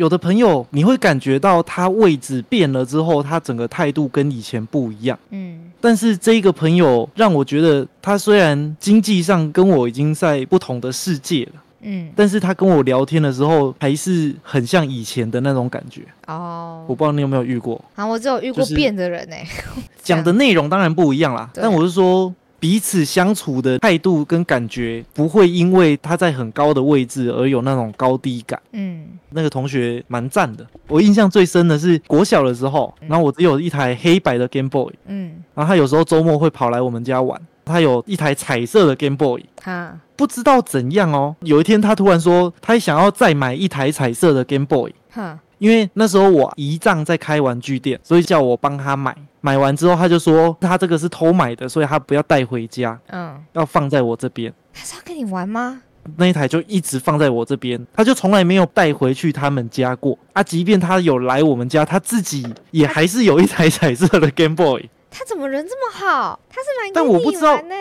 有的朋友你会感觉到他位置变了之后，他整个态度跟以前不一样。嗯但是这一个朋友让我觉得，他虽然经济上跟我已经在不同的世界了，嗯，但是他跟我聊天的时候，还是很像以前的那种感觉。哦我，不知道你有没有遇过，啊，我只有遇过就是变的人呢、讲的内容当然不一样啦，但我是说。彼此相处的态度跟感觉不会因为他在很高的位置而有那种高低感。嗯。那个同学蛮赞的，我印象最深的是国小的时候，然后我只有一台黑白的 Game Boy，嗯，然后他有时候周末会跑来我们家玩，他有一台彩色的 Game Boy，哈，不知道怎样哦，有一天他突然说他想要再买一台彩色的 Game Boy，哈，因为那时候我姨丈在开玩具店，所以叫我帮他买。买完之后他就说他这个是偷买的，所以他不要带回家，嗯，要放在我这边。他是要跟你玩吗？那一台就一直放在我这边，他就从来没有带回去他们家过啊。即便他有来我们家，他自己也还是有一台彩色的 Game Boy。他怎么人这么好？他是买但我不知道。玩呢、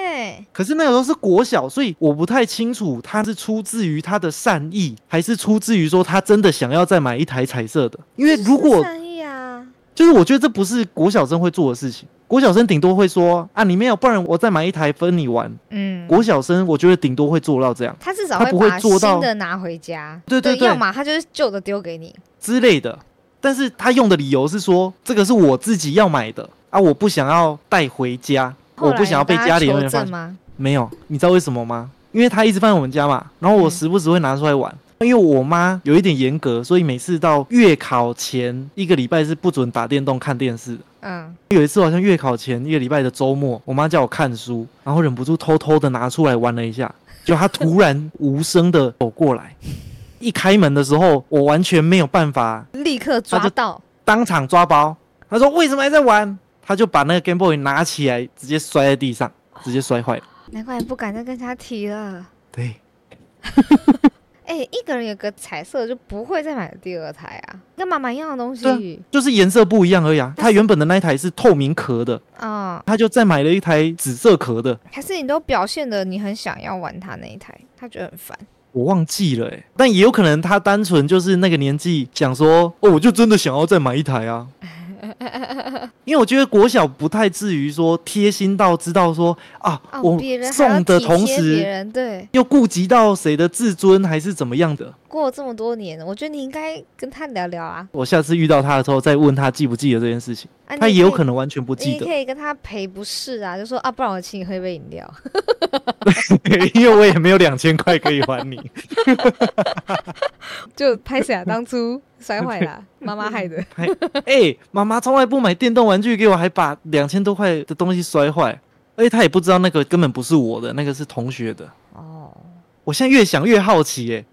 可是那个时候是国小，所以我不太清楚他是出自于他的善意，还是出自于说他真的想要再买一台彩色的。因为如果善意啊，就是我觉得这不是国小生会做的事情，国小生顶多会说啊你没有，不然我再买一台分你玩。嗯，国小生我觉得顶多会做到这样。他至少他不会把做到新的拿回家，对对对。要么他就是旧的丢给你，之类的。但是他用的理由是说这个是我自己要买的啊，我不想要带回家，我不想要被家里人发现。没有，你知道为什么吗？因为他一直放在我们家嘛，然后我嗯时不时会拿出来玩。因为我妈有一点严格，所以每次到月考前一个礼拜是不准打电动、看电视的。嗯，有一次好像月考前一个礼拜的周末，我妈叫我看书，然后忍不住偷偷的拿出来玩了一下，就她突然无声的走过来，一开门的时候，我完全没有办法立刻抓到，当场抓包。她说为什么还在玩？她就把那个 Game Boy 拿起来，直接摔在地上，直接摔坏了。难怪不敢再跟他提了。对，哎、一个人有个彩色就不会再买第二台啊，跟妈妈一样的东对西就是颜色不一样而已啊。他原本的那一台是透明壳的，啊、他就再买了一台紫色壳的。还是你都表现的你很想要玩他那一台，他觉得很烦。我忘记了哎、但也有可能他单纯就是那个年纪想说，哦，我就真的想要再买一台啊。因为我觉得国小不太至于说贴心到知道说啊，哦，我送的同时对，又顾及到谁的自尊还是怎么样的。过了这么多年，我觉得你应该跟他聊聊啊。我下次遇到他的时候再问他记不记得这件事情，啊他也有可能。完全不记得你可，以跟他赔不是啊，就说啊，不然我请你喝一杯饮料。因为我也没有两千块可以还你。就拍谁啊？当初摔坏了，妈妈害的。哎、妈妈从来不买电动玩具给我，还把两千多块的东西摔坏，而且他也不知道那个根本不是我的，那个是同学的。哦，我现在越想越好奇、耶，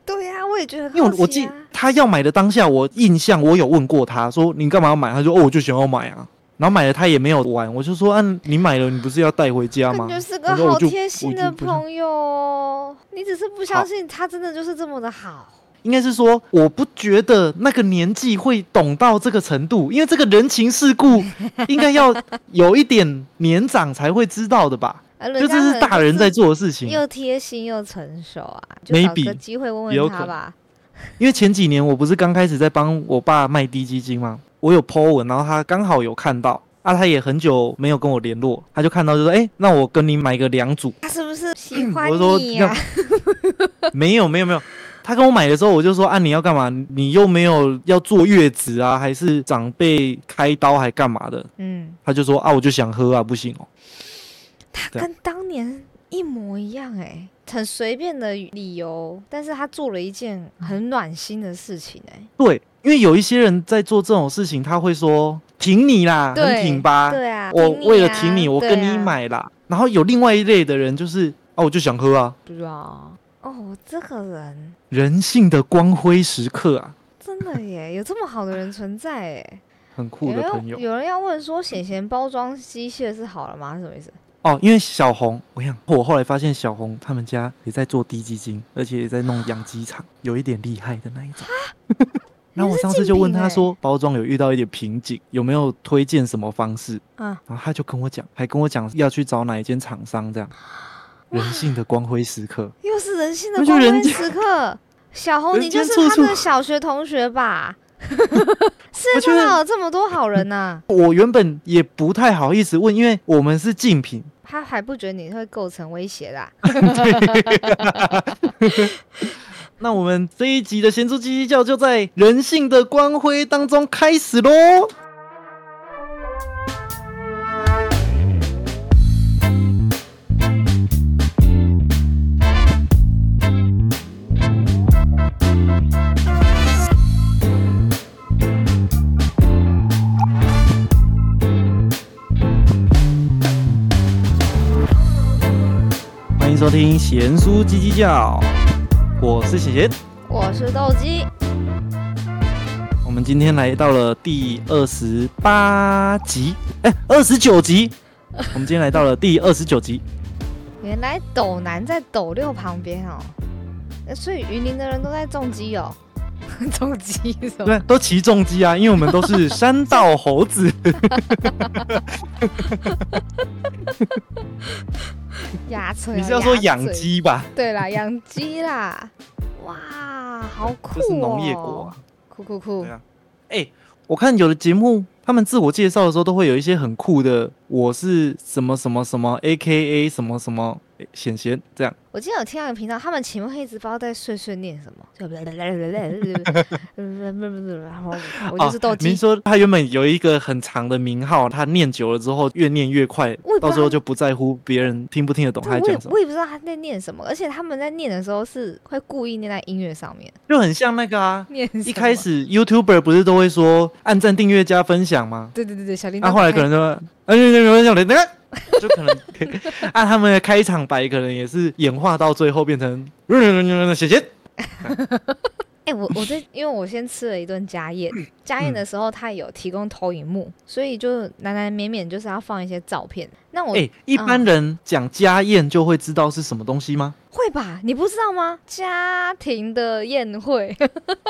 我也觉得很因为我我记他要买的当下，我印象我有问过他说你干嘛要买？他说哦我就想要买啊，然后买了他也没有玩，我就说啊你买了你不是要带回家吗？感觉是个好贴心的朋友哦。你只是不相信他真的就是这么的好。应该是说我不觉得那个年纪会懂到这个程度，因为这个人情世故应该要有一点年长才会知道的吧？啊，就这是大人在做的事情。又贴心又成熟啊，就找 Maybe，个机会问问他吧。因为前几年我不是刚开始在帮我爸卖低基金吗？我有 po 文，然后他刚好有看到啊，他也很久没有跟我联络，他就看到就说，哎、那我跟你买个两组。他是不是喜欢我说你呀、没有没有没有，他跟我买的时候我就说啊，你要干嘛？你又没有要坐月子啊，还是长辈开刀还干嘛的？嗯，他就说啊，我就想喝啊，不行哦。对啊他跟当年一模一样哎、很随便的理由，但是他做了一件很暖心的事情哎、对，因为有一些人在做这种事情，他会说挺你啦，很挺吧？对啊，我为了啊挺你，我跟你啊买啦。然后有另外一类的人就是啊，我就想喝啊，不知道哦，这个人人性的光辉时刻啊，真的耶，有这么好的人存在哎。很酷的朋友有人要问说，显贤包装机械是好了吗？是什么意思？哦。因为小红，我想我后来发现小红他们家也在做低基金，而且也在弄养鸡场，有一点厉害的那一种。然后我上次就问他说，包装有遇到一点瓶颈，有没有推荐什么方式？嗯，然后他就跟我讲，还跟我讲要去找哪一间厂商，这样人性的光辉时刻。又是人性的光辉时刻。小红，你就是他的小学同学吧？世界我觉得上哪有这么多好人呐、我原本也不太好意思问，因为我们是竞品，他还不觉得你会构成威胁啦？那我们这一集的咸猪鸡鸡叫就在人性的光辉当中开始喽。收听贤叔鸡鸡叫，我是贤贤。我是斗鸡，我们今天来到了第二十八集，哎、二十九集。我们今天来到了第二十九集，原来斗南在斗六旁边哦，所以云林的人都在种鸡哦，种鸡什么？对，都骑重机啊，因为我们都是山道猴子。压车、你是要说养？鸡吧？对啦，养鸡啦！哇，好酷哦！这是农业国啊。酷酷酷对！啊，哎、我看有的节目，他们自我介绍的时候都会有一些很酷的，我是什么什么什么 A K A 什么什么显贤这样。我今天有听到一个频道，他们请问一直不知道在碎碎念什么，就然后我就是斗鸡您，说他原本有一个很长的名号，他念久了之后越念越快，到时候就不在乎别人听不听得懂他，讲什么我，也不知道他在念什么，而且他们在念的时候是会故意念在音乐上面，就很像那个啊。念一开始，YouTuber 不是都会说按赞、订阅、加分享吗？对对对对，小铃铛那、后来可能说，哎，那那那那那，就可能按他们的开场白，可能也是演化到最后变成写写。哎、我我这因为我先吃了一顿家宴，家宴的时候他有提供投影幕，所以就难难免免就是要放一些照片。那我、哎，一般人讲家宴就会知道是什么东西吗？会吧？你不知道吗？家庭的宴会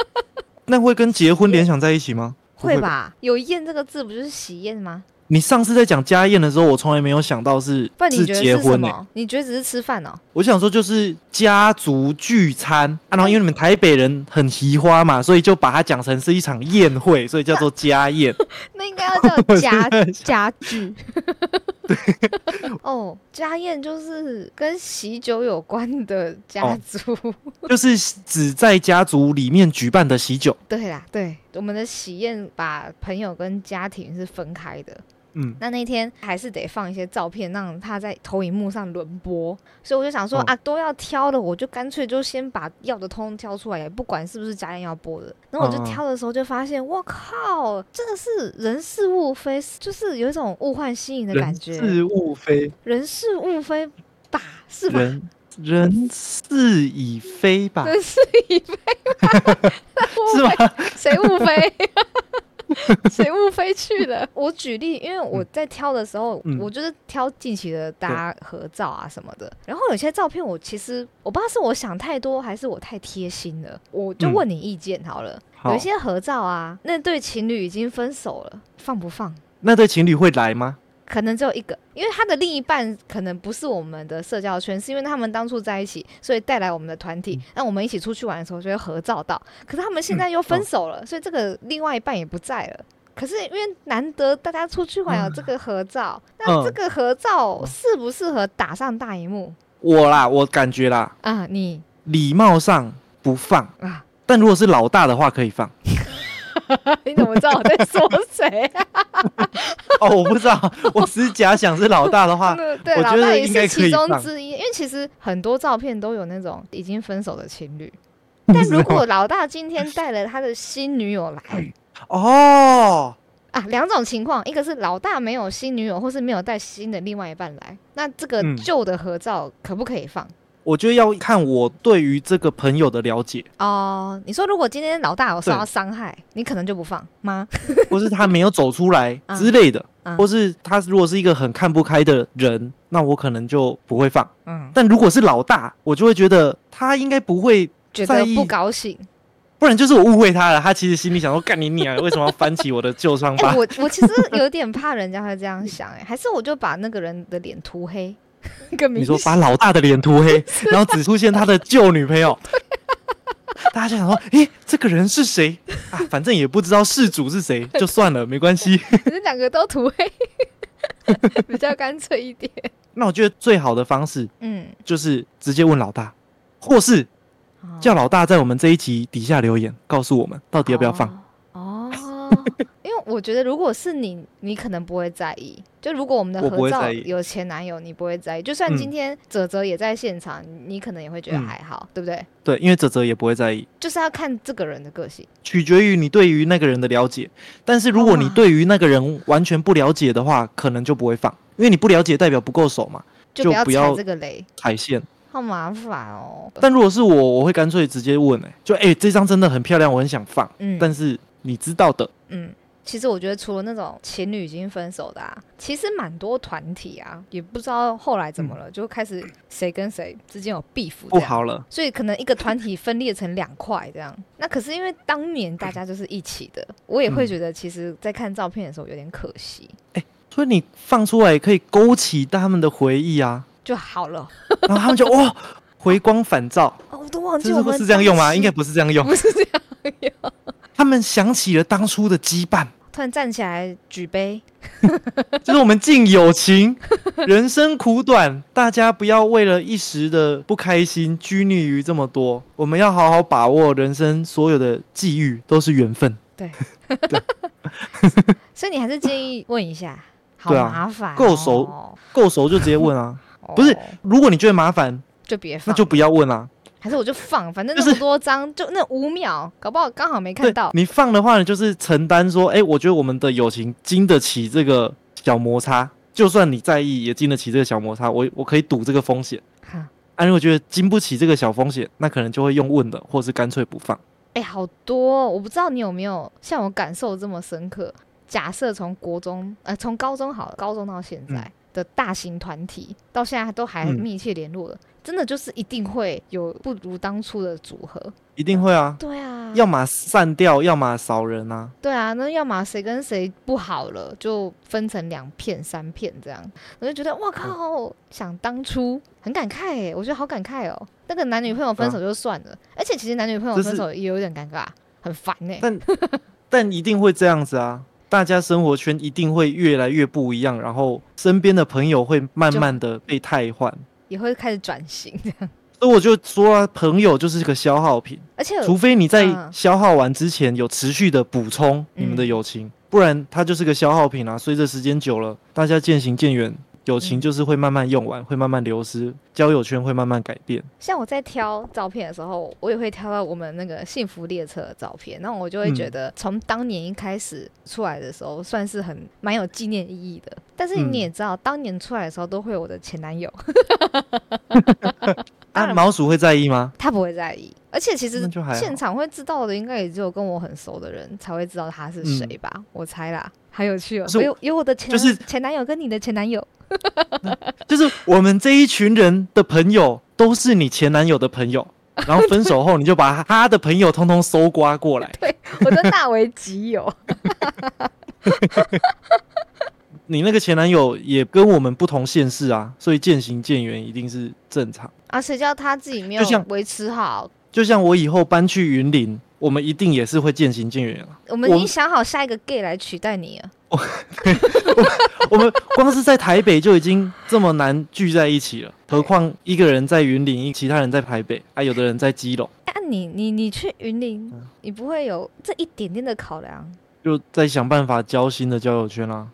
那会跟结婚联想在一起吗？会？吧？有宴这个字不就是喜宴吗？你上次在讲家宴的时候，我从来没有想到是不然你是觉得是什结婚呢、么？你觉得只是吃饭哦？我想说就是家族聚餐，啊、然后因为你们台北人很奇花嘛，所以就把它讲成是一场宴会，所以叫做家宴。那应该要叫 家在 家具。哦，家宴就是跟喜酒有关的家哦族。就是只在家族里面举办的喜酒。对啦，对，我们的喜宴把朋友跟家庭是分开的。嗯，那那天还是得放一些照片，让他在投影幕上轮播。所以我就想说、哦啊，都要挑的，我就干脆就先把要的通通挑出来，也不管是不是家宴要播的。然后我就挑的时候就发现，我靠，真的是人事物非，就是有一种物换星移的感人觉。事物非，人事物非吧，是吧？人人事已非吧？人事已非，是吧？谁误飞？谁误飞去了？我举例，因为我在挑的时候，嗯我就是挑近期的大家合照啊什么的。然后有些照片，我其实我不知道是我想太多，还是我太贴心了。我就嗯问你意见好了。好有一些合照啊，那对情侣已经分手了，放不放？那对情侣会来吗？可能只有一个，因为他的另一半可能不是我们的社交圈，是因为他们当初在一起，所以带来我们的团体。那、我们一起出去玩的时候就会合照到，可是他们现在又分手了，所以这个另外一半也不在了。可是因为难得大家出去玩有这个合照，那这个合照适不适合打上大荧幕我啦，我感觉啦，啊？你礼貌上不放，啊，但如果是老大的话可以放。你怎么知道我在说谁、啊？哦，我不知道，我只是假想是老大的话，嗯 对，我觉得老大也是其中之一，因为其实很多照片都有那种已经分手的情侣。但如果老大今天带了他的新女友来 哦，啊，两种情况，一个是老大没有新女友，或是没有带新的另外一半来，那这个嗯旧的合照可不可以放？我觉得要看我对于这个朋友的了解，哦，你说如果今天老大有受到伤害，你可能就不放吗？或是他没有走出来嗯之类的，嗯或是他如果是一个很看不开的人，那我可能就不会放。嗯，但如果是老大，我就会觉得他应该不会，觉在意得不高兴。不然就是我误会他了。他其实心里想说：“干你娘，为什么要翻起我的旧伤哎、疤我我其实有点怕人家会这样想、哎，还是我就把那个人的脸涂黑，更？”明你说把老大的脸涂黑，然后只出现他的旧女朋友，大家就想说，诶，这个人是谁啊？反正也不知道事主是谁，就算了，没关系。可是两个都涂黑，比较干脆一点。那我觉得最好的方式嗯，就是直接问老大，或是叫老大在我们这一集底下留言，告诉我们到底要不要放。哦。哦，因为我觉得如果是你，你可能不会在意。就如果我们的合照有前男友，你不会在意。就算嗯今天泽泽也在现场，你可能也会觉得嗯还好，对不对？对，因为泽泽也不会在意，就是要看这个人的个性。取决于你对于那个人的了解。但是如果你对于那个人完全不了解的话，可能就不会放，因为你不了解代表不够熟嘛，就不要踩这个雷，踩线。好麻烦哦。但如果是我，我会干脆直接问、欸，就哎、欸这张真的很漂亮，我很想放，嗯但是你知道的，嗯，其实我觉得除了那种情侣已经分手的啊，其实蛮多团体啊，也不知道后来怎么了，就开始谁跟谁之间有 beef。不好了。所以可能一个团体分裂成两块这样。那可是因为当年大家就是一起的，我也会嗯觉得其实，在看照片的时候有点可惜，所以你放出来也可以勾起他们的回忆啊，就好了。然后他们就哇，回光返照，哦，我都忘记我们是这样用吗？应该不是这样用。不是这样用。他们想起了当初的羁绊，突然站起来举杯，就是我们敬友情，人生苦短，大家不要为了一时的不开心拘泥于这么多，我们要好好把握人生所有的际遇，都是缘分。对。所以你还是建议问一下，好麻烦、哦，够熟够熟就直接问啊，哦。不是如果你觉得麻烦，就别放，那就不要问啊。还是我就放，反正那么多张，就那五秒，搞不好刚好没看到。你放的话，你就是承担说，哎、我觉得我们的友情经得起这个小摩擦，就算你在意，也经得起这个小摩擦，我我可以赌这个风险。哈啊，如果觉得经不起这个小风险，那可能就会用问的，或是干脆不放。哎、好多哦、我不知道你有没有像我感受这么深刻。假设从国中，呃，从高中好了，高中到现在、嗯的大型团体，到现在都还嗯密切联络的，真的就是一定会有不如当初的组合。一定会啊，对啊，要么散掉，要么少人啊。对啊，那要么谁跟谁不好了，就分成两片、三片这样，我就觉得哇靠，想当初很感慨哎，我觉得好感慨哦。那个男女朋友分手就算了，而且其实男女朋友分手也有点尴尬，很烦呢。但 但一定会这样子啊，大家生活圈一定会越来越不一样，然后身边的朋友会慢慢的被汰换。也会开始转型这样，所以我就说啊，朋友就是个消耗品。而且除非你在嗯消耗完之前有持续的补充你们的嗯友情，不然它就是个消耗品啊。随着时间久了，大家渐行渐远，友情嗯就是会慢慢用完，会慢慢流失，交友圈会慢慢改变。像我在挑照片的时候，我也会挑到我们那个幸福列车的照片，那我就会觉嗯得从当年一开始出来的时候，算是很蛮有纪念意义的。但是嗯你也知道，当年出来的时候都会有我的前男友，当 啊，然毛鼠会在意吗？他不会在意，而且其实现场会知道的，应该也只有跟我很熟的人才会知道他是谁吧？我猜啦，好有趣哦！有有我的前就是前男友跟你的前男友，就是我们这一群人的朋友都是你前男友的朋友，然后分手后你就把他的朋友通通搜刮过来，对我都纳为己有。你那个前男友也跟我们不同县市啊，所以渐行渐远一定是正常。啊，谁叫他自己没有维持好？就像我以后搬去云林，我们一定也是会渐行渐远啊。我们已经想好下一个 gay 来取代你了。我 我们光是在台北就已经这么难聚在一起了，何况一个人在云林，其他人在台北，还、有的人在基隆，啊你，你你去云林，嗯你不会有这一点点的考量就在想办法交新的交友圈啦、啊？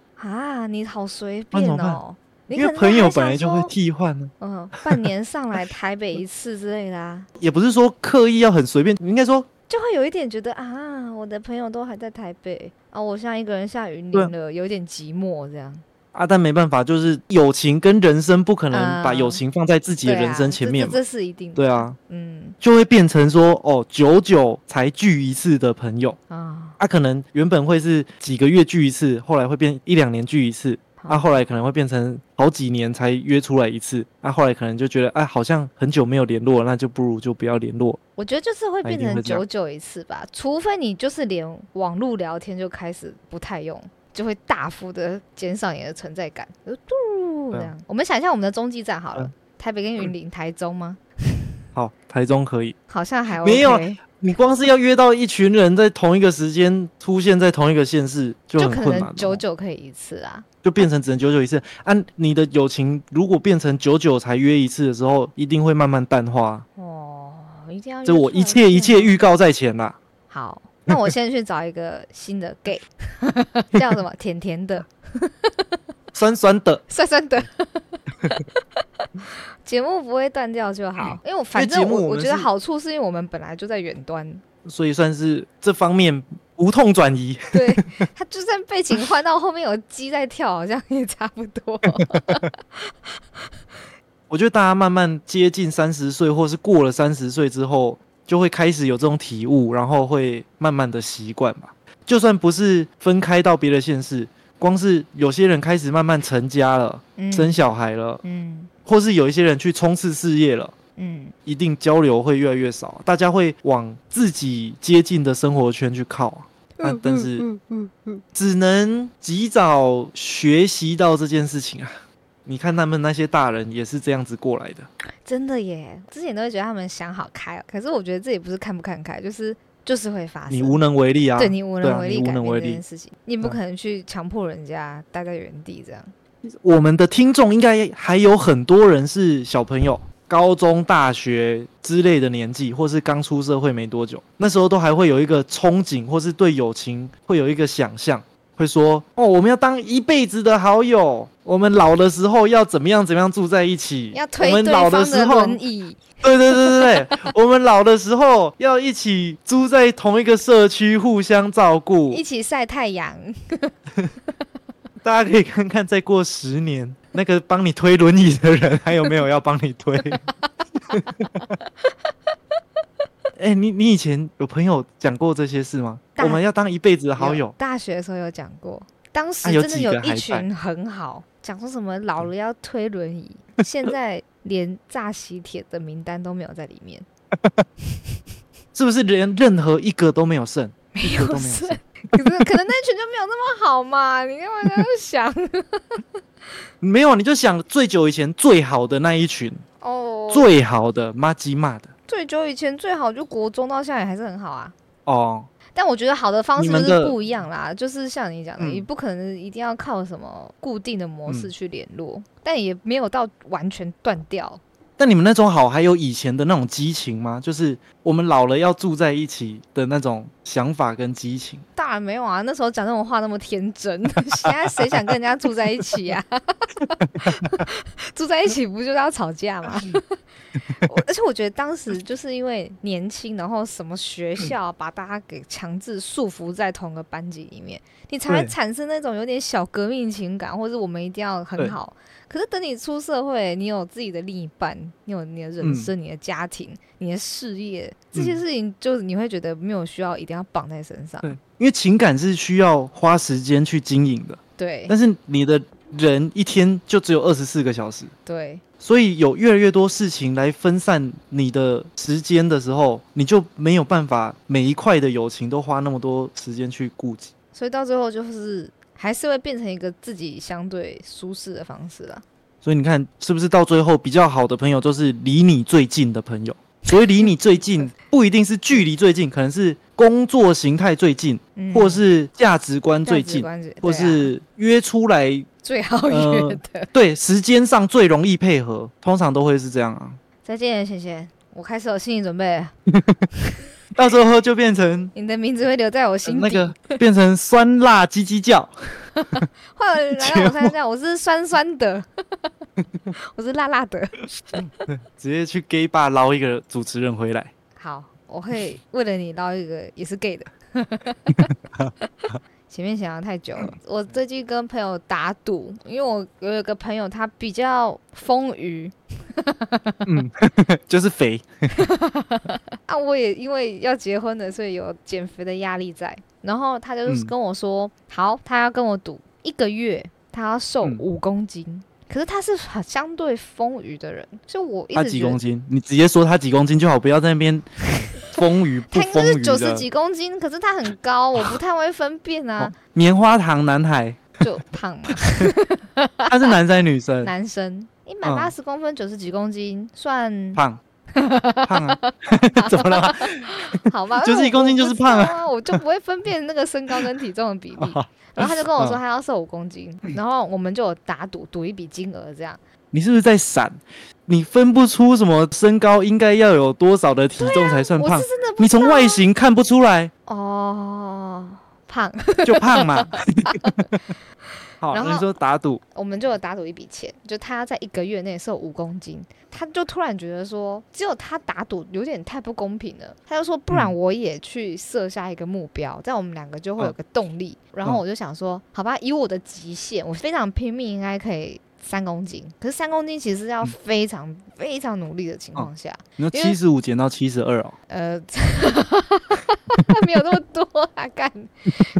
你好随便哦。因为朋友本来就会替换呢、嗯，半年 上来台北一次之类的啊，也不是说刻意要很随便，应该说就会有一点觉得啊，我的朋友都还在台北啊，我现在一个人下云林了，有点寂寞这样。啊，但没办法，就是友情跟人生不可能把嗯友情放在自己的人生前面这是一定的。对啊，嗯就会变成说哦，久久才聚一次的朋友，啊，啊，可能原本会是几个月聚一次，后来会变一两年聚一次，啊，后来可能会变成好几年才约出来一次，啊，后来可能就觉得，哎、好像很久没有联络了，那就不如就不要联络。我觉得就是会变成久久一次吧，除非你就是连网络聊天就开始不太用，就会大幅的减少你的存在感。就嘟这样，我们想一下我们的中继站好了嗯，台北跟云林、台中吗？好，台中可以，好像还 OK。没有你光是要约到一群人在同一个时间出现在同一个县市，就很困难、能久，久可以一次啊。就变成只能久久一次。按、你的友情如果变成久久才约一次的时候，一定会慢慢淡化。哦，一定要这我一切一切预告在前啦。好。那我先去找一个新的 gay，叫什么？甜甜的，酸酸的，酸酸的。节目不会断掉就好，因为我反正我我觉得好处是因为我们本来就在远端，所以算是这方面无痛转移。对他就算背景换到后面有鸡在跳，好像也差不多。我觉得大家慢慢接近三十岁，或是过了三十岁之后，就会开始有这种体悟，然后会慢慢的习惯吧。就算不是分开到别的县市，光是有些人开始慢慢成家了，嗯生小孩了，嗯或是有一些人去冲刺事业了，嗯，一定交流会越来越少，大家会往自己接近的生活圈去靠啊。但但是嗯嗯嗯只能及早学习到这件事情啊。你看他们那些大人也是这样子过来的。真的耶，之前都会觉得他们想好开了，可是我觉得这也不是看不看开，就是就是会发生。你无能为力啊。对你无能为力你无能为力这件事情，你不嗯可能去强迫人家待在原地这样。我们的听众应该还有很多人是小朋友，高中、大学之类的年纪，或是刚出社会没多久，那时候都还会有一个憧憬，或是对友情会有一个想象，会说：“哦，我们要当一辈子的好友，我们老的时候要怎么样怎么样住在一起，要推我们对方的老时候，轮椅，对对对对对，我们老的时候要一起住在同一个社区，互相照顾一。起晒太阳。大家可以看看，再过十年，那个帮你推轮椅的人还有没有要帮你推？哎、你你以前有朋友讲过这些事吗？我们要当一辈子的好友，大学的时候有讲过，当时真的有一群很好，讲说什么老了要推轮椅，现在连炸喜帖的名单都没有在里面，是不是连任何一个都没有剩？没有剩剩。。可是可能那群就没有那么好嘛，你干嘛这样想？没有，你就想最久以前最好的那一群，哦，最好的妈鸡骂的最久以前最好就国中到现在也还是很好啊。哦。但我觉得好的方式就是不一样啦，就是像你讲的，嗯你不可能一定要靠什么固定的模式嗯去联络，但也没有到完全断掉。但你们那种好，还有以前的那种激情吗？就是我们老了要住在一起的那种想法跟激情。当然没有啊，那时候讲那种话那么天真，现在谁想跟人家住在一起呀、住在一起不就是要吵架吗？而且我觉得当时就是因为年轻，然后什么学校把大家给强制束缚在同个班级里面，你才会产生那种有点小革命情感，或者我们一定要很好。可是等你出社会，你有自己的另一半，你有你的人生、你的家庭、你的事业，这些嗯事情就是你会觉得没有需要一定要绑在身上。对，因为情感是需要花时间去经营的，对但是你的人一天就只有二十四个小时，对，所以有越来越多事情来分散你的时间的时候，你就没有办法每一块的友情都花那么多时间去顾及。所以到最后就是还是会变成一个自己相对舒适的方式了。所以你看，是不是到最后比较好的朋友都是离你最近的朋友？所以离你最近，不一定是距离最近，可能是工作形态最近，嗯，或是价值观最近，或是约出来，最好呃约的。对时间上最容易配合，通常都会是这样啊。再见，贤贤，我开始有心理准备了，到时候就变成、你的名字会留在我呃心底。那个变成酸辣鸡鸡叫，欢迎来到我参加，我是酸酸的，我是辣辣的。直接去 gay bar 捞一个主持人回来。好，我会为了你捞一个也是 gay 的。前面想的太久了，我最近跟朋友打赌，因为我有一个朋友他比较丰腴嗯，就是肥，啊，我也因为要结婚了，所以有减肥的压力在。然后他就是嗯跟我说，好，他要跟我赌一个月，他要瘦嗯五公斤。可是他是很相对丰腴的人，就我一他直他几公斤？你直接说他几公斤就好，不要在那边 丰腴不他应丰腴该是九十。几公斤，可是他很高，我不太会分辨啊哦，棉花糖男孩，就胖嘛。他是男生女生？男生一百八十公分，九十几公斤，算胖，胖啊，怎么了？好吧，就是一公斤就是胖啊我就不会分辨那个身高跟体重的比例。然后他就跟我说他要瘦五公斤，然后我们就有打赌，赌一笔金额这样。你是不是在闪？你分不出什么身高应该要有多少的体重才算胖我是？真的你从外形看不出来哦胖，就胖嘛。好，然后那你说打赌，我们就有打赌一笔钱，就他要在一个月内瘦五公斤，他就突然觉得说，只有他打赌有点太不公平了，他就说，不然嗯。我也去设下一个目标，这样我们两个就会有嗯个动力。然后我就想说，好吧，以我的极限，我非常拼命，应该可以三公斤。可是三公斤其实要嗯非常、非常努力的情况下，你说七十五减到七十二哦，呃，没有那么多啊，干。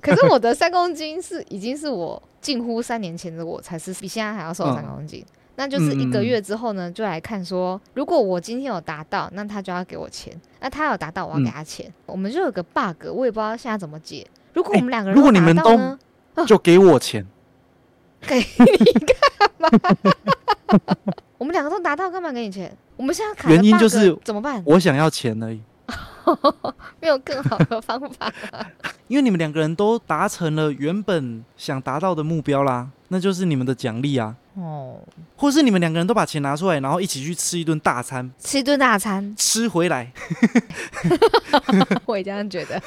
可是我的三公斤是已经是我近乎三年前的我，才是比现在还要瘦嗯三公斤。那就是一个月之后呢，就来看说，如果我今天有达到，那他就要给我钱；那他有达到，我要给嗯他钱。我们就有个 bug，我也不知道现在怎么解。如果哎我们两个人如果你们都就给我钱。给你干嘛？我们两个都达到，干嘛给你钱？我们现在卡的原因就是怎么办？我想要钱而已，没有更好的方法。因为你们两个人都达成了原本想达到的目标啦，那就是你们的奖励啊。哦，或是你们两个人都把钱拿出来，然后一起去吃一顿大餐，吃一顿大餐，吃回来，我也这样觉得。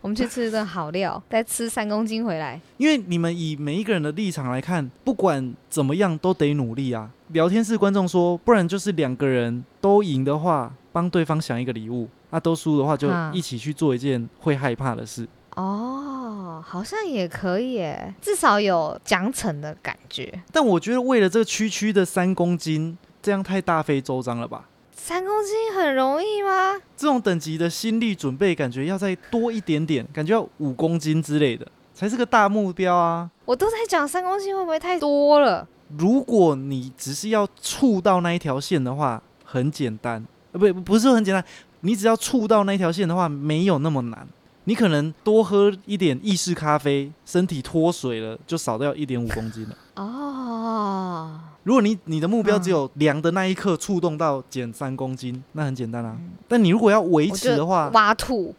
我们去吃一顿好料，再吃三公斤回来。因为你们以每一个人的立场来看，不管怎么样都得努力啊。聊天室观众说，不然就是两个人都赢的话，帮对方想一个礼物；那、都输的话，就啊一起去做一件会害怕的事。哦，好像也可以耶，至少有奖惩的感觉。但我觉得为了这个区区的三公斤，这样太大费周章了吧？三公斤很容易吗？这种等级的心力准备，感觉要再多一点点，感觉要五公斤之类的，才是个大目标啊。我都在讲三公斤会不会太多了？如果你只是要触到那一条线的话，很简单，呃，不，不是很简单，你只要触到那条线的话，没有那么难。你可能多喝一点意式咖啡，身体脱水了，就少掉一点五公斤了。哦，如果你你的目标嗯只有量的那一刻触动到减三公斤，那很简单啊。但你如果要维持的话，挖吐。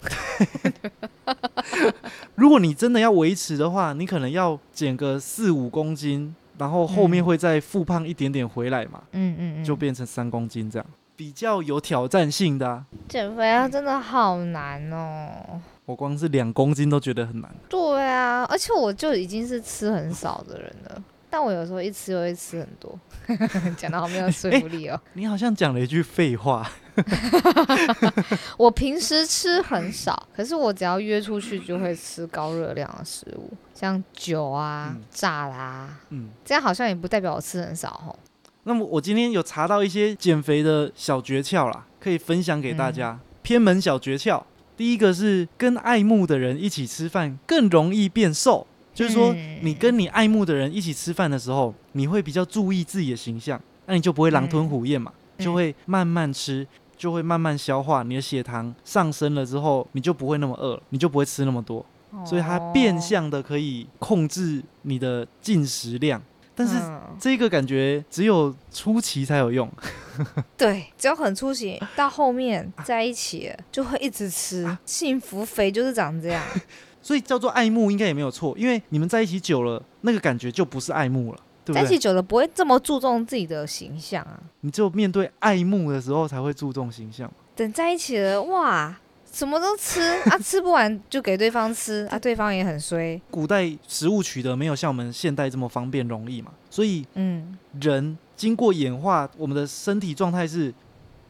如果你真的要维持的话，你可能要减个四五公斤，然后后面嗯会再复胖一点点回来嘛，嗯嗯嗯，就变成三公斤这样，比较有挑战性的、啊。减肥啊，真的好难哦。我光是两公斤都觉得很难。对啊，而且我就已经是吃很少的人了，但我有时候一吃又会吃很多，讲的好没有说服力哦。你好像讲了一句废话，我平时吃很少，可是我只要约出去就会吃高热量的食物，像酒啊、嗯炸啦，嗯。这样好像也不代表我吃很少吼。那么我今天有查到一些减肥的小诀窍啦，可以分享给大家。偏门小诀窍，第一个是跟爱慕的人一起吃饭更容易变瘦，就是说嗯你跟你爱慕的人一起吃饭的时候，你会比较注意自己的形象，那你就不会狼吞虎咽嘛，嗯就会慢慢吃。就会慢慢消化，你的血糖上升了之后，你就不会那么饿了，你就不会吃那么多，所以它变哦，相的可以控制你的进食量。但是嗯这个感觉只有初期才有用，对，只要很出息，到后面在一起了就会一直吃，幸福肥就是长这样。所以叫做爱慕应该也没有错，因为你们在一起久了，那个感觉就不是爱慕了，对不对？在一起久了不会这么注重自己的形象啊，你只有面对爱慕的时候才会注重形象。等在一起了，哇，什么都吃 啊，吃不完就给对方吃啊，对方也很衰。古代食物取得没有像我们现代这么方便容易嘛，所以嗯，人经过演化，我们的身体状态是，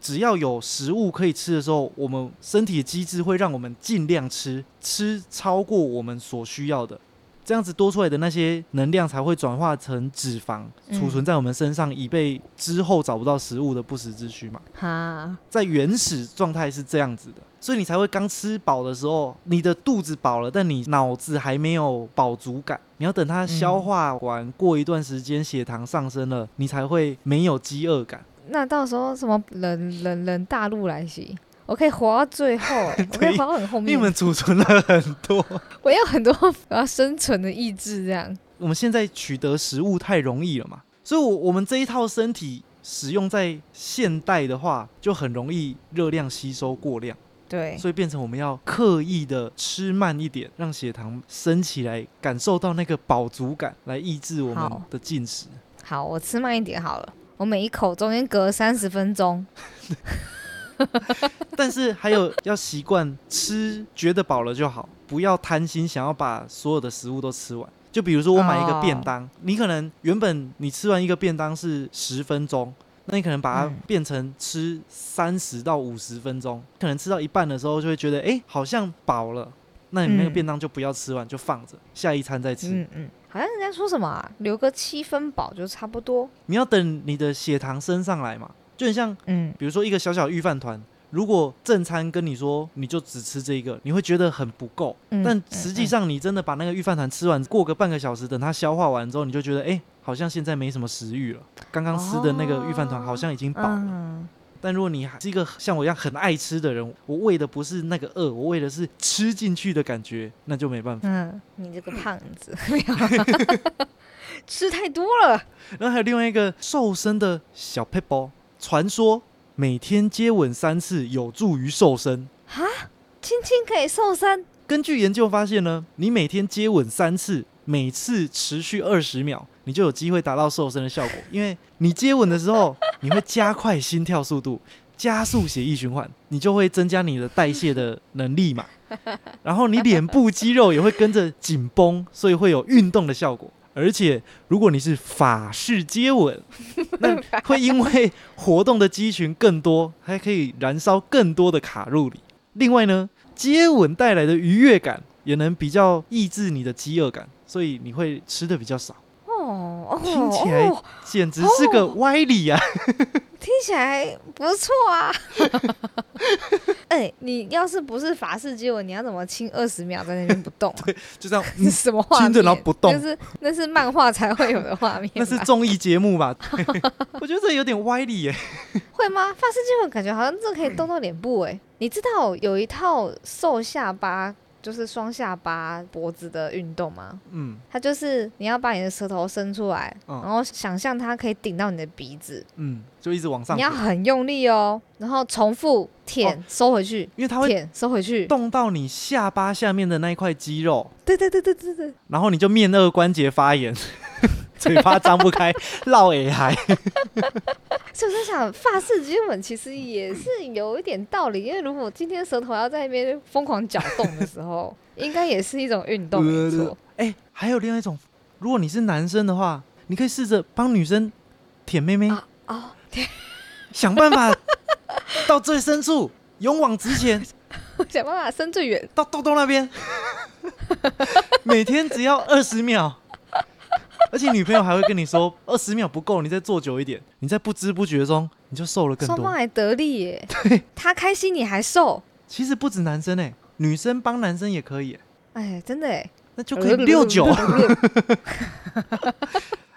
只要有食物可以吃的时候，我们身体的机制会让我们尽量吃，吃超过我们所需要的，这样子多出来的那些能量才会转化成脂肪，嗯储存在我们身上，以备之后找不到食物的不时之需嘛。哈，在原始状态是这样子的，所以你才会刚吃饱的时候，你的肚子饱了，但你脑子还没有饱足感。你要等它消化完，过一段时间血糖上升了，你才会没有饥饿感。那到时候什么冷冷冷大陆来袭，我可以活到最后、欸，我可以活到很后面因为我。们储存了很多，我有很多我要生存的意志，这样。我们现在取得食物太容易了嘛，所以我我们这一套身体使用在现代的话，就很容易热量吸收过量，对，所以变成我们要刻意的吃慢一点，让血糖升起来，感受到那个饱足感，来抑制我们的进食。好，我吃慢一点好了。我每一口中间隔三十分钟，但是还有要习惯吃，觉得饱了就好，不要贪心，想要把所有的食物都吃完。就比如说我买一个便当，你可能原本你吃完一个便当是十分钟，那你可能把它嗯变成吃三十到五十分钟，可能吃到一半的时候就会觉得，哎、好像饱了。那你那个嗯便当就不要吃完，就放着，下一餐再吃。嗯嗯，好像人家说什么啊，留个七分饱就差不多。你要等你的血糖升上来嘛，就很像嗯，比如说一个小小预饭团，如果正餐跟你说你就只吃这一个，你会觉得很不够。嗯但实际上你真的把那个预饭团吃完，过个半个小时，等它消化完之后，你就觉得哎、好像现在没什么食欲了。刚刚吃的那个预饭团好像已经饱了。嗯，但如果你还是一个像我一样很爱吃的人，我为的不是那个饿，我为的是吃进去的感觉，那就没办法。嗯，你这个胖子，吃太多了。然后还有另外一个瘦身的小 p e p l 传说每天接吻三次有助于瘦身。哈亲亲可以瘦身，根据研究发现呢，你每天接吻三次，每次持续二十秒，你就有机会达到瘦身的效果。因为你接吻的时候，你会加快心跳速度，加速血液循环，你就会增加你的代谢的能力嘛。然后你脸部肌肉也会跟着紧绷，所以会有运动的效果。而且，如果你是法式接吻，那会因为活动的肌群更多，还可以燃烧更多的卡路里。另外呢，接吻带来的愉悦感也能比较抑制你的饥饿感，所以你会吃的比较少。哦哦，听起来哦简直是个歪理啊！听起来不错啊。哎、你要是不是法式接吻，你要怎么亲二十秒在那边不动、啊？就这样，什么画面？亲着然后不动那是那是漫画才会有的画面。那是综艺节目吧？我觉得这有点歪理耶。会吗？法式接吻感觉好像这可以动到脸部哎、你知道有一套瘦下巴，就是双下巴脖子的运动吗？嗯它就是你要把你的舌头伸出来，嗯然后想象它可以顶到你的鼻子，嗯，就一直往上你要，很用力哦，然后重复舔、哦收回去，因为它会舔收回去。动到你下巴下面的那一块肌肉，对对对对对对，然后你就面颚关节发炎，嘴巴张不开，落尾还。所以我在想，发式接吻其实也是有一点道理，因为如果今天舌头要在那边疯狂搅动的时候，应该也是一种运动，没错。哎、还有另外一种，如果你是男生的话，你可以试着帮女生舔妹妹，啊哦，想办法到最深处，勇往直前，想办法伸最远。到豆豆那边，每天只要二十秒。而且女朋友还会跟你说，二十秒不够，你再做久一点。你在不知不觉中，你就瘦了更多。双方还得利耶，他开心你还瘦，其实不止男生哎、女生帮男生也可以、欸，哎，真的哎，那就可以六九。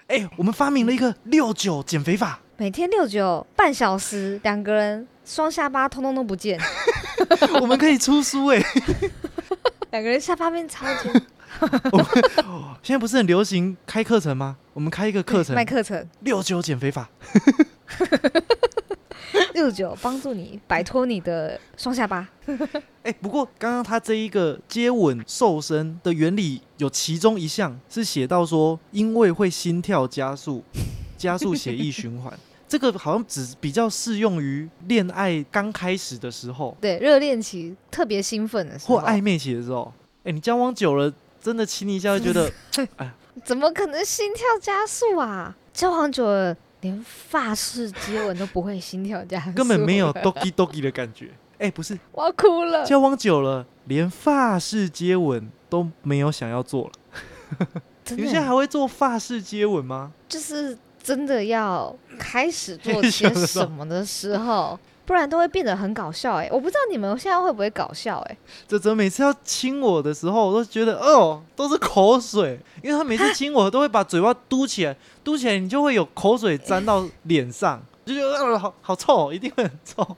哎、我们发明了一个六九减肥法，每天六九半小时，两个人双下巴通通都不见，我们可以出书哎、两个人下巴变超尖。现在不是很流行开课程吗？我们开一个课程卖，课程六九减肥法。六九帮助你摆脱你的双下巴。哎、不过刚刚他这一个接吻瘦身的原理，有其中一项是写到说，因为会心跳加速，加速血液循环。这个好像只比较适用于恋爱刚开始的时候，对，热恋期特别兴奋的时候，或暧昧期的时候。哎、你交往久了，真的亲一下会觉得，哎 怎么可能心跳加速啊？交往久了，连发式接吻都不会心跳加速，根本没有 doki doki 的感觉。哎、不是，我要哭了。交往久了，连发式接吻都没有想要做了。真你们现在还会做发式接吻吗？就是真的要开始做些什么的时候，不然都会变得很搞笑哎、我不知道你们现在会不会搞笑哎、泽泽每次要亲我的时候，我都觉得哦，都是口水，因为他每次亲我都会把嘴巴嘟起来，嘟起来你就会有口水沾到脸上，就觉得呃好好臭，一定会很臭。啊，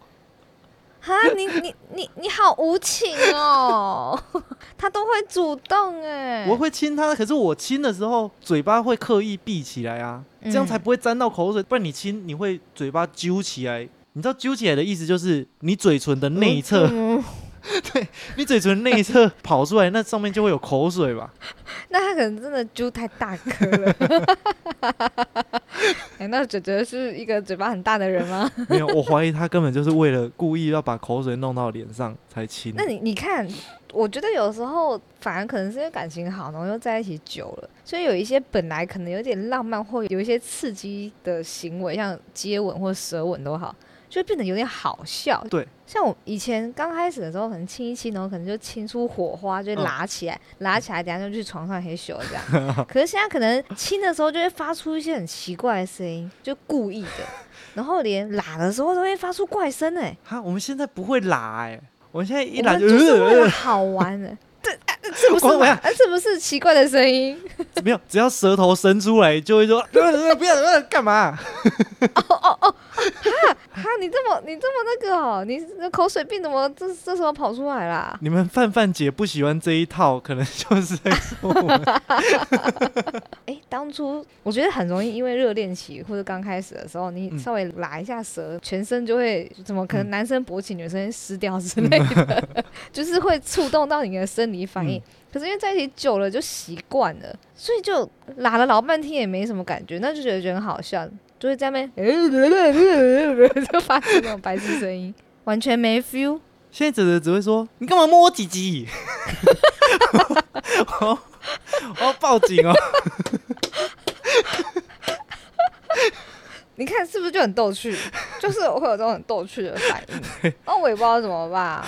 哈，你你你你好无情哦，他都会主动哎，我会亲他，可是我亲的时候嘴巴会刻意闭起来啊，这样才不会沾到口水。不然你亲你会嘴巴揪起来，你知道揪起来的意思就是你嘴唇的内侧。对你嘴唇内侧跑出来，那上面就会有口水吧？那他可能真的揪太大颗了。难道姐姐是一个嘴巴很大的人吗？没有，我怀疑他根本就是为了故意要把口水弄到脸上才亲。那你你看，我觉得有时候反而可能是因为感情好，然后又在一起久了，所以有一些本来可能有点浪漫或有一些刺激的行为，像接吻或舌吻都好。就变得有点好笑，对，像我以前刚开始的时候，可能亲一亲，然后可能就亲出火花，就拉起来，拉起来，等下就去床上嘿咻这样。可是现在可能亲的时候就会发出一些很奇怪的声音，就故意的，然后连拉的时候都会发出怪声哎。哈，我们现在不会拉哎，我们现在一拉就是为了好玩的。是不是？啊，是不是奇怪的声音？没有，只要舌头伸出来，就会说 不要不要干嘛？哦哦哦，哈哈，你这么你这么那个哦，你口水病怎么这这时候跑出来啦？你们范范姐不喜欢这一套，可能就是在说我们。哎，当初我觉得很容易，因为热恋期或者刚开始的时候，你稍微拉一下舌，全身就会怎么可能？男生勃起，女生湿掉之类的，就是会触动到你的生理反应。可是因为在一起久了就习惯了，所以就拉了老半天也没什么感觉，那就觉得觉得很好笑，就会在那边 就发出那种白痴声音，完全没 feel。现在只只只会说你干嘛摸我鸡鸡？我我要报警哦！你看是不是就很逗趣？就是我会有这种很逗趣的反应，那我也不知道怎么办。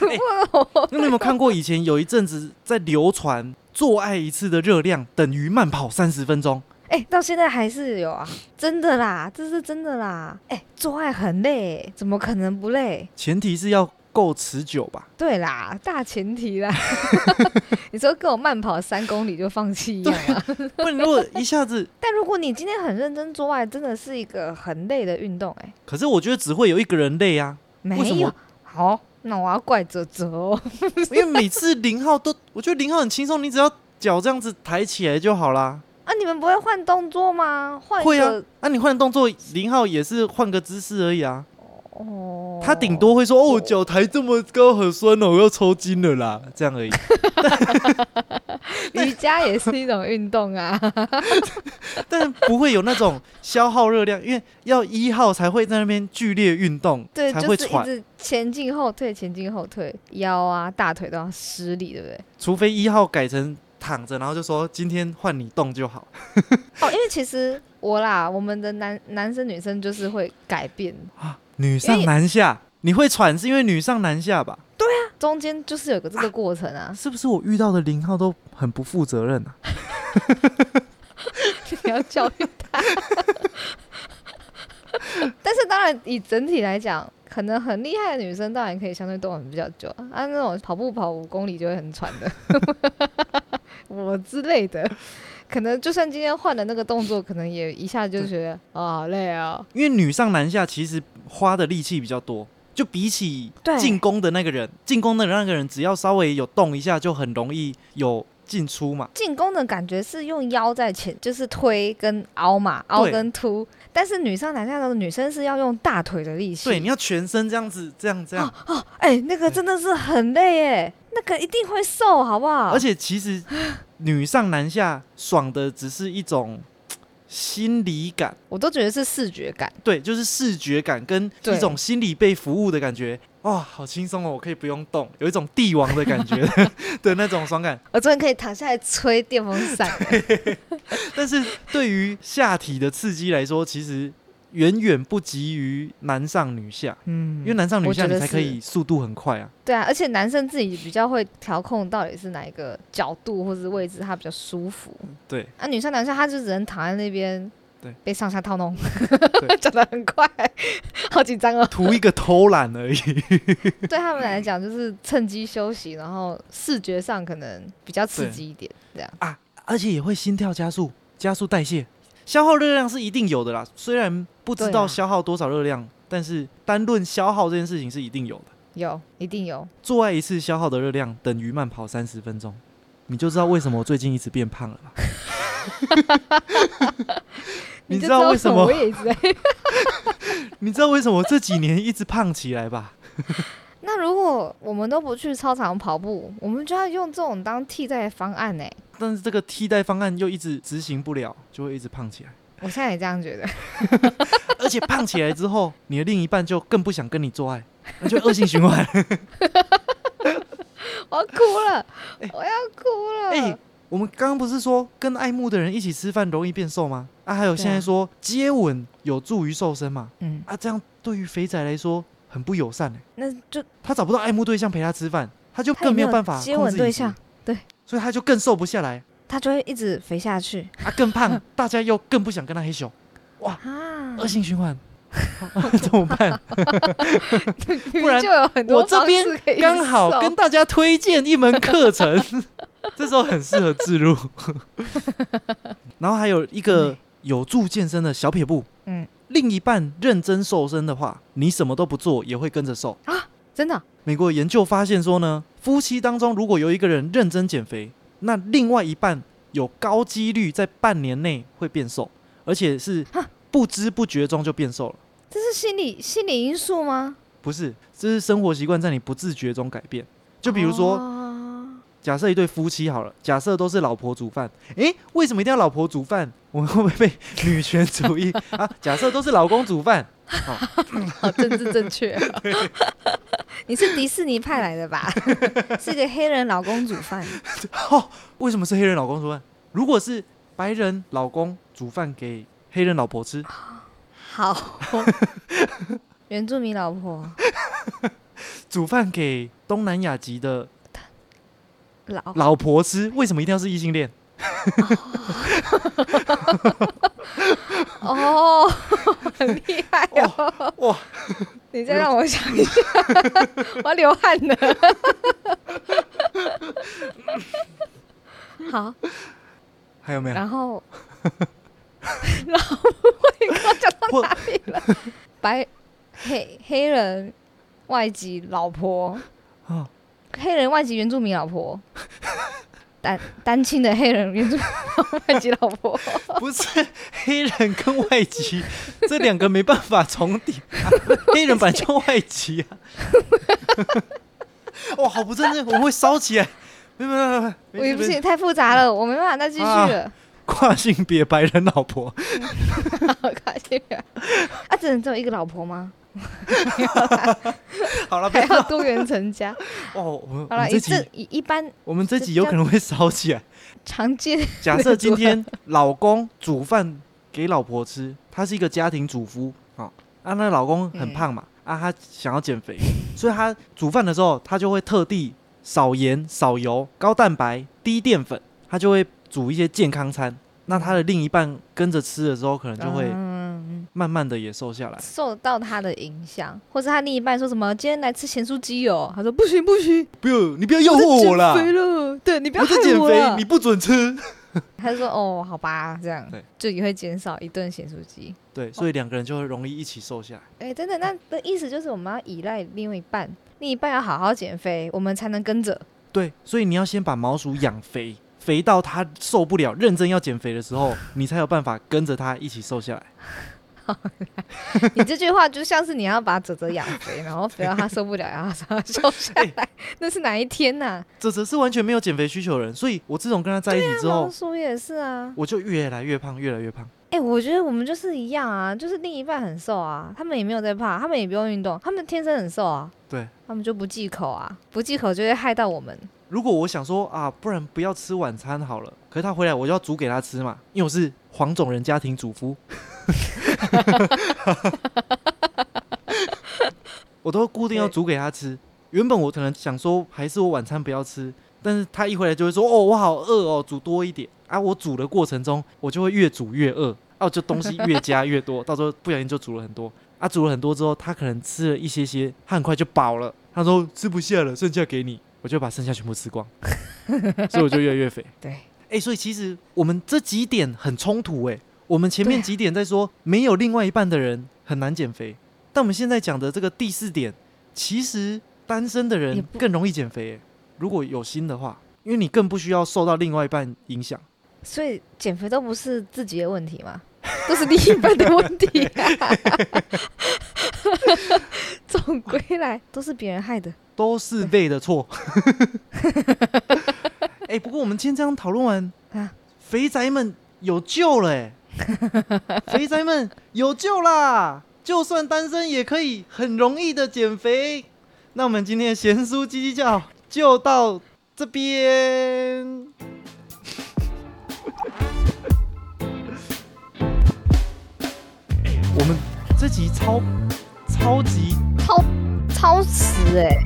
那你有没有看过以前有一阵子在流传，做爱一次的热量等于慢跑三十分钟？哎，到现在还是有啊，真的啦，这是真的啦。哎，做爱很累，怎么可能不累？前提是要。够持久吧？对啦，大前提啦。你说跟我慢跑三公里就放弃一样啊？不，如果一下子 但如果你今天很认真做爱，真的是一个很累的运动哎。可是我觉得只会有一个人累啊。没有。好，那我要怪泽泽哦。因为每次零号都，我觉得零号很轻松，你只要脚这样子抬起来就好啦。啊，你们不会换动作吗？换会啊。啊，你换动作，零号也是换个姿势而已啊。哦，他顶多会说：“哦，脚抬这么高很酸哦，我要抽筋了啦。”这样而已。瑜伽也是一种运动啊，但不会有那种消耗热量，因为要一号才会在那边剧烈运动，对，才会喘，前进后退，前进后退，腰啊、大腿都要施力，对不对？除非一号改成躺着，然后就说：“今天换你动就好。”哦，因为其实我啦，我们的男男生女生就是会改变啊。女上男下，你会喘是因为女上男下吧？对啊，中间就是有个这个过程啊。是不是我遇到的零号都很不负责任啊？你要教育他。但是当然，以整体来讲，可能很厉害的女生当然可以相对动很比较久啊。那种跑步跑五公里就会很喘的，我之类的。可能就算今天换了那个动作，可能也一下就觉得啊好累啊。因为女上男下其实花的力气比较多，就比起进攻的那个人，进攻的那个人只要稍微有动一下，就很容易有进出嘛。进攻的感觉是用腰在前，就是推跟凹嘛，凹跟凸。但是女上男下的女生是要用大腿的力气。对，你要全身这样子，这样这样。哦，哎，那个真的是很累哎。那个一定会瘦，好不好？而且其实 女上男下爽的只是一种心理感，我都觉得是视觉感。对，就是视觉感跟一种心理被服务的感觉。哇，好轻松哦，我可以不用动，有一种帝王的感觉 的那种爽感。我真的可以躺下来吹电风扇。但是对于下体的刺激来说，其实。远远不及于男上女下，嗯，因为男上女下你才可以速度很快啊。对啊，而且男生自己比较会调控到底是哪一个角度或是位置他比较舒服。对，啊，女生男生他就只能躺在那边，对，被上下套弄，讲的 很快，好紧张哦。图一个偷懒而已。对他们来讲就是趁机休息，然后视觉上可能比较刺激一点，这样啊，而且也会心跳加速，加速代谢。消耗热量是一定有的啦，虽然不知道消耗多少热量，但是单论消耗这件事情是一定有的。有，一定有。做爱一次消耗的热量等于慢跑三十分钟，你就知道为什么我最近一直变胖了吧？你知道为什么我？也一直在。你知道为什么这几年一直胖起来吧？那如果我们都不去操场跑步，我们就要用这种当替代方案呢？但是这个替代方案又一直执行不了，就会一直胖起来。我现在也这样觉得。而且胖起来之后，你的另一半就更不想跟你做爱，那就恶性循环。我要哭了，我要哭了。哎、我们刚刚不是说跟爱慕的人一起吃饭容易变瘦吗？啊，还有现在说接吻有助于瘦身嘛？嗯，啊，这样对于肥仔来说很不友善哎、那就他找不到爱慕对象陪他吃饭，他就更没有办法接吻对象，对，所以他就更瘦不下来，他就会一直肥下去啊，更胖，大家又更不想跟他黑咻，哇。恶性循环，怎么办？不然就有很多我这边刚好跟大家推荐一门课程，这时候很适合自入。然后还有一个有助健身的小撇步，嗯，另一半认真瘦身的话，你什么都不做也会跟着瘦啊。真的美国研究发现说呢，夫妻当中如果有一个人认真减肥，那另外一半有高几率在半年内会变瘦，而且是不知不觉中就变瘦了。这是心理心理因素吗？不是，这是生活习惯在你不自觉中改变。就比如说，哦假设一对夫妻好了，假设都是老婆煮饭，诶，为什么一定要老婆煮饭？我们会不会被女权主义啊？假设都是老公煮饭，好政治正确。你是迪士尼派来的吧？是个黑人老公煮饭，哦，为什么是黑人老公煮饭？如果是白人老公煮饭给黑人老婆吃，好。原住民老婆煮饭给东南亚籍的老老婆吃，为什么一定要是异性恋？哦，很厉害哦！哇，你再让我想一下，我要流汗了。好，还有没有？然后，然后我讲到或哪里了？白黑黑人外籍老婆，哦黑人外籍原住民老婆，单单亲的黑人原住民 外籍老婆，不是黑人跟外籍这两个没办法重叠、啊，黑人本来就外籍啊。哇，好不正确，我们会烧起来。没有没有没有我也不行，太复杂了，我没办法再继续了。跨性别白人老婆，跨性别啊！啊，只能只有一个老婆吗？好了，不还要要多元成家？哦。我们好了，这一这集一一般我们这集有可能会烧起来。常见 假设今天老公煮饭给老婆吃，他是一个家庭主妇，好、啊，那老公很胖嘛，啊，他想要减肥，所以他煮饭的时候，他就会特地少盐、少油、高蛋白、低淀粉，他就会煮一些健康餐。那他的另一半跟着吃的时候，可能就会嗯慢慢的也瘦下来。受到他的影响，或是他另一半说什么今天来吃咸酥鸡哦，他说不行不行，不要，你不要诱惑我啦！减肥了，对你不要害我在减肥，你不准吃。他就说哦好吧，这样对就也会减少一顿咸酥鸡。对，所以两个人就会容易一起瘦下来。哎，真的，那的意思就是我们要依赖另外一半，另一半要好好减肥，我们才能跟着。对，所以你要先把毛鼠养肥，肥到它受不了，认真要减肥的时候，你才有办法跟着它一起瘦下来。你这句话就像是你要把泽泽养肥，然后肥到他受不了，然后让他瘦下来，那是哪一天呐、这则是完全没有减肥需求的人，所以我自从跟他在一起之后老，鼠也是啊。我就越来越胖，越来越胖。哎、我觉得我们就是一样啊，就是另一半很瘦啊，他们也没有在胖，他们也不用运动，他们天生很瘦啊，对，他们就不忌口啊，不忌口就会害到我们。如果我想说啊，不然不要吃晚餐好了，可是他回来我就要煮给他吃嘛，因为我是黄种人家庭主妇，我都固定要煮给他吃。原本我可能想说，还是我晚餐不要吃，但是他一回来就会说，哦，我好饿哦，煮多一点啊。我煮的过程中，我就会越煮越饿，啊，就东西越加越多，到时候不小心就煮了很多。啊，煮了很多之后，他可能吃了一些些，他很快就饱了。他说吃不下了，剩下给你，我就把剩下全部吃光，所以我就越来越肥。对，哎、所以其实我们这几点很冲突哎、我们前面几点在说没有另外一半的人很难减肥，但我们现在讲的这个第四点，其实单身的人更容易减肥欸，如果有心的话，因为你更不需要受到另外一半影响。所以减肥都不是自己的问题吗？都是另一半的问题、啊。总归来都是别人害的。都是背的错。哎、不过我们今天这样讨论完，啊肥宅们有救了哎、肥宅们有救啦！就算单身也可以很容易的减肥。那我们今天的贤叔鸡鸡叫就到这边。哎 我们这集超超级超超时哎、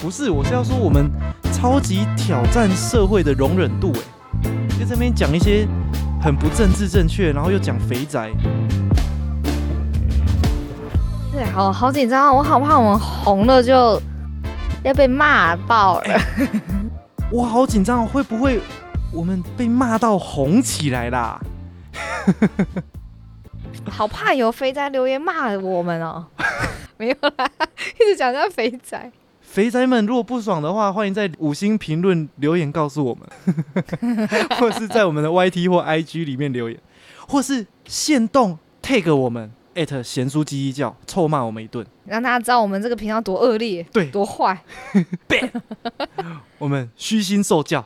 不是，我是要说我们超级挑战社会的容忍度，哎，在这边讲一些很不政治正确，然后又讲肥宅，对，好好紧张，我好怕我们红了就要被骂爆了。我好紧张哦，会不会我们被骂到红起来啦？好怕有肥宅留言骂我们哦。没有啦，一直讲叫肥宅。肥宅们如果不爽的话，欢迎在五星评论留言告诉我们，或是在我们的 YT 或 IG 里面留言，或是限动 tag 我们艾特贤叔鸡鸡叫，臭骂我们一顿。让大家知道我们这个频道多恶劣，对多坏。我们虚心受教。